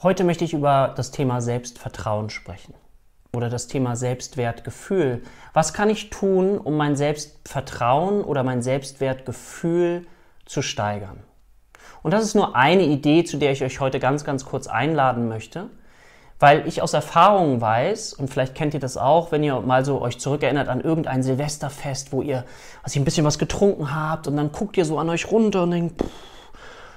Heute möchte ich über das Thema Selbstvertrauen sprechen oder das Thema Selbstwertgefühl. Was kann ich tun, um mein Selbstvertrauen oder mein Selbstwertgefühl zu steigern? Und das ist nur eine Idee, zu der ich euch heute ganz, ganz kurz einladen möchte, weil ich aus Erfahrung weiß, und vielleicht kennt ihr das auch, wenn ihr mal so euch zurückerinnert an irgendein Silvesterfest, wo ihr also ein bisschen was getrunken habt und dann guckt ihr so an euch runter und denkt, pff,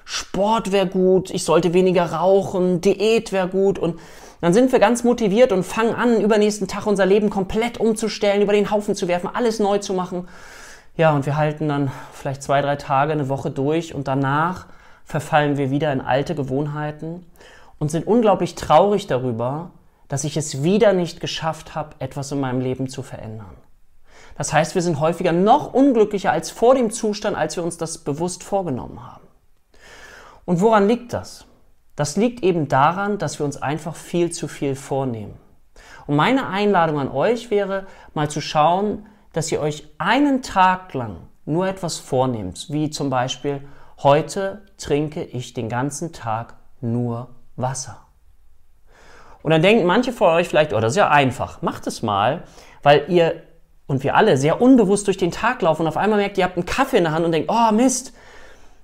Sport wäre gut, ich sollte weniger rauchen, Diät wäre gut und dann sind wir ganz motiviert und fangen an, übernächsten Tag unser Leben komplett umzustellen, über den Haufen zu werfen, alles neu zu machen. Ja, und wir halten dann vielleicht zwei, drei Tage, eine Woche durch und danach verfallen wir wieder in alte Gewohnheiten und sind unglaublich traurig darüber, dass ich es wieder nicht geschafft habe, etwas in meinem Leben zu verändern. Das heißt, wir sind häufiger noch unglücklicher als vor dem Zustand, als wir uns das bewusst vorgenommen haben. Und woran liegt das? Das liegt eben daran, dass wir uns einfach viel zu viel vornehmen. Und meine Einladung an euch wäre, mal zu schauen, dass ihr euch einen Tag lang nur etwas vornehmt, wie zum Beispiel, heute trinke ich den ganzen Tag nur Wasser. Und dann denken manche von euch vielleicht, oh, das ist ja einfach, macht es mal, weil ihr und wir alle sehr unbewusst durch den Tag laufen und auf einmal merkt, ihr habt einen Kaffee in der Hand und denkt, oh Mist,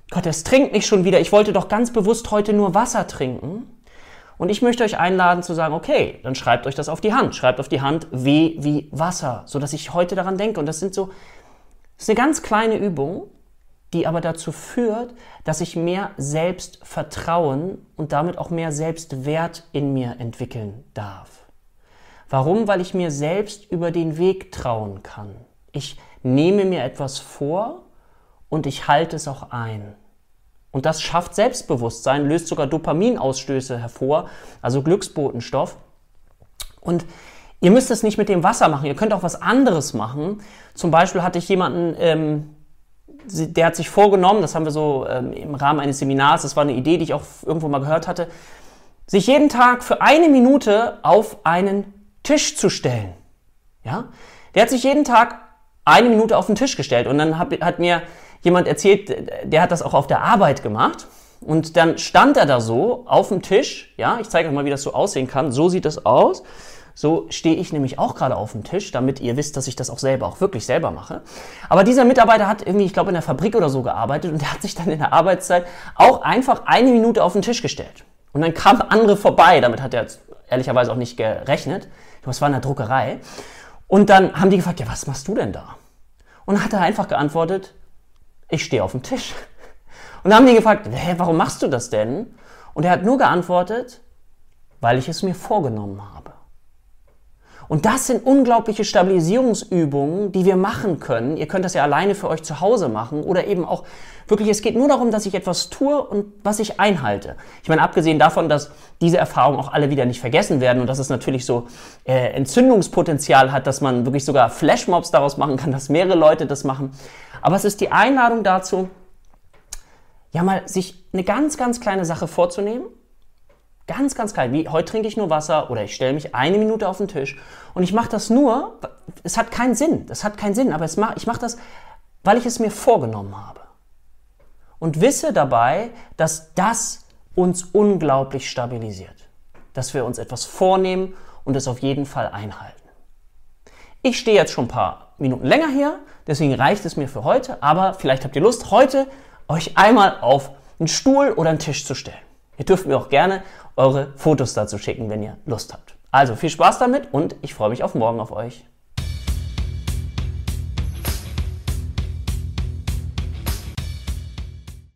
Gott, es trinkt nicht schon wieder. Ich wollte doch ganz bewusst heute nur Wasser trinken. Und ich möchte euch einladen zu sagen, okay, dann schreibt euch das auf die Hand. Schreibt auf die Hand W wie Wasser, so dass ich heute daran denke. Und das sind so, das ist eine ganz kleine Übung, die aber dazu führt, dass ich mehr Selbstvertrauen und damit auch mehr Selbstwert in mir entwickeln darf. Warum? Weil ich mir selbst über den Weg trauen kann. Ich nehme mir etwas vor und ich halte es auch ein. Und das schafft Selbstbewusstsein, löst sogar Dopaminausstöße hervor, also Glücksbotenstoff. Und ihr müsst es nicht mit dem Wasser machen, ihr könnt auch was anderes machen. Zum Beispiel hatte ich jemanden, ähm, der hat sich vorgenommen, das haben wir so ähm, im Rahmen eines Seminars, das war eine Idee, die ich auch irgendwo mal gehört hatte, sich jeden Tag für eine Minute auf einen Tisch zu stellen. Ja? Der hat sich jeden Tag eine Minute auf den Tisch gestellt und dann hat, hat mir jemand erzählt, der hat das auch auf der Arbeit gemacht. Und dann stand er da so auf dem Tisch. Ja, ich zeige euch mal, wie das so aussehen kann. So sieht das aus. So stehe ich nämlich auch gerade auf dem Tisch, damit ihr wisst, dass ich das auch selber, auch wirklich selber mache. Aber dieser Mitarbeiter hat irgendwie, ich glaube, in der Fabrik oder so gearbeitet und der hat sich dann in der Arbeitszeit auch einfach eine Minute auf den Tisch gestellt. Und dann kamen andere vorbei. Damit hat er ehrlicherweise auch nicht gerechnet. Ich glaube, es war in der Druckerei. Und dann haben die gefragt, ja, was machst du denn da? Und dann hat er einfach geantwortet, ich stehe auf dem Tisch. Und dann haben die gefragt, hä, warum machst du das denn? Und er hat nur geantwortet, weil ich es mir vorgenommen habe. Und das sind unglaubliche Stabilisierungsübungen, die wir machen können. Ihr könnt das ja alleine für euch zu Hause machen oder eben auch wirklich, es geht nur darum, dass ich etwas tue und was ich einhalte. Ich meine, abgesehen davon, dass diese Erfahrungen auch alle wieder nicht vergessen werden und dass es natürlich so äh, Entzündungspotenzial hat, dass man wirklich sogar Flashmobs daraus machen kann, dass mehrere Leute das machen. Aber es ist die Einladung dazu, ja mal sich eine ganz, ganz kleine Sache vorzunehmen Ganz, ganz klein. Wie heute trinke ich nur Wasser oder ich stelle mich eine Minute auf den Tisch und ich mache das nur, es hat keinen Sinn, das hat keinen Sinn, aber es mach, ich mache das, weil ich es mir vorgenommen habe. Und wisse dabei, dass das uns unglaublich stabilisiert. Dass wir uns etwas vornehmen und es auf jeden Fall einhalten. Ich stehe jetzt schon ein paar Minuten länger hier, deswegen reicht es mir für heute, aber vielleicht habt ihr Lust, heute euch einmal auf einen Stuhl oder einen Tisch zu stellen. Ihr dürft mir auch gerne eure Fotos dazu schicken, wenn ihr Lust habt. Also viel Spaß damit und ich freue mich auf morgen auf euch.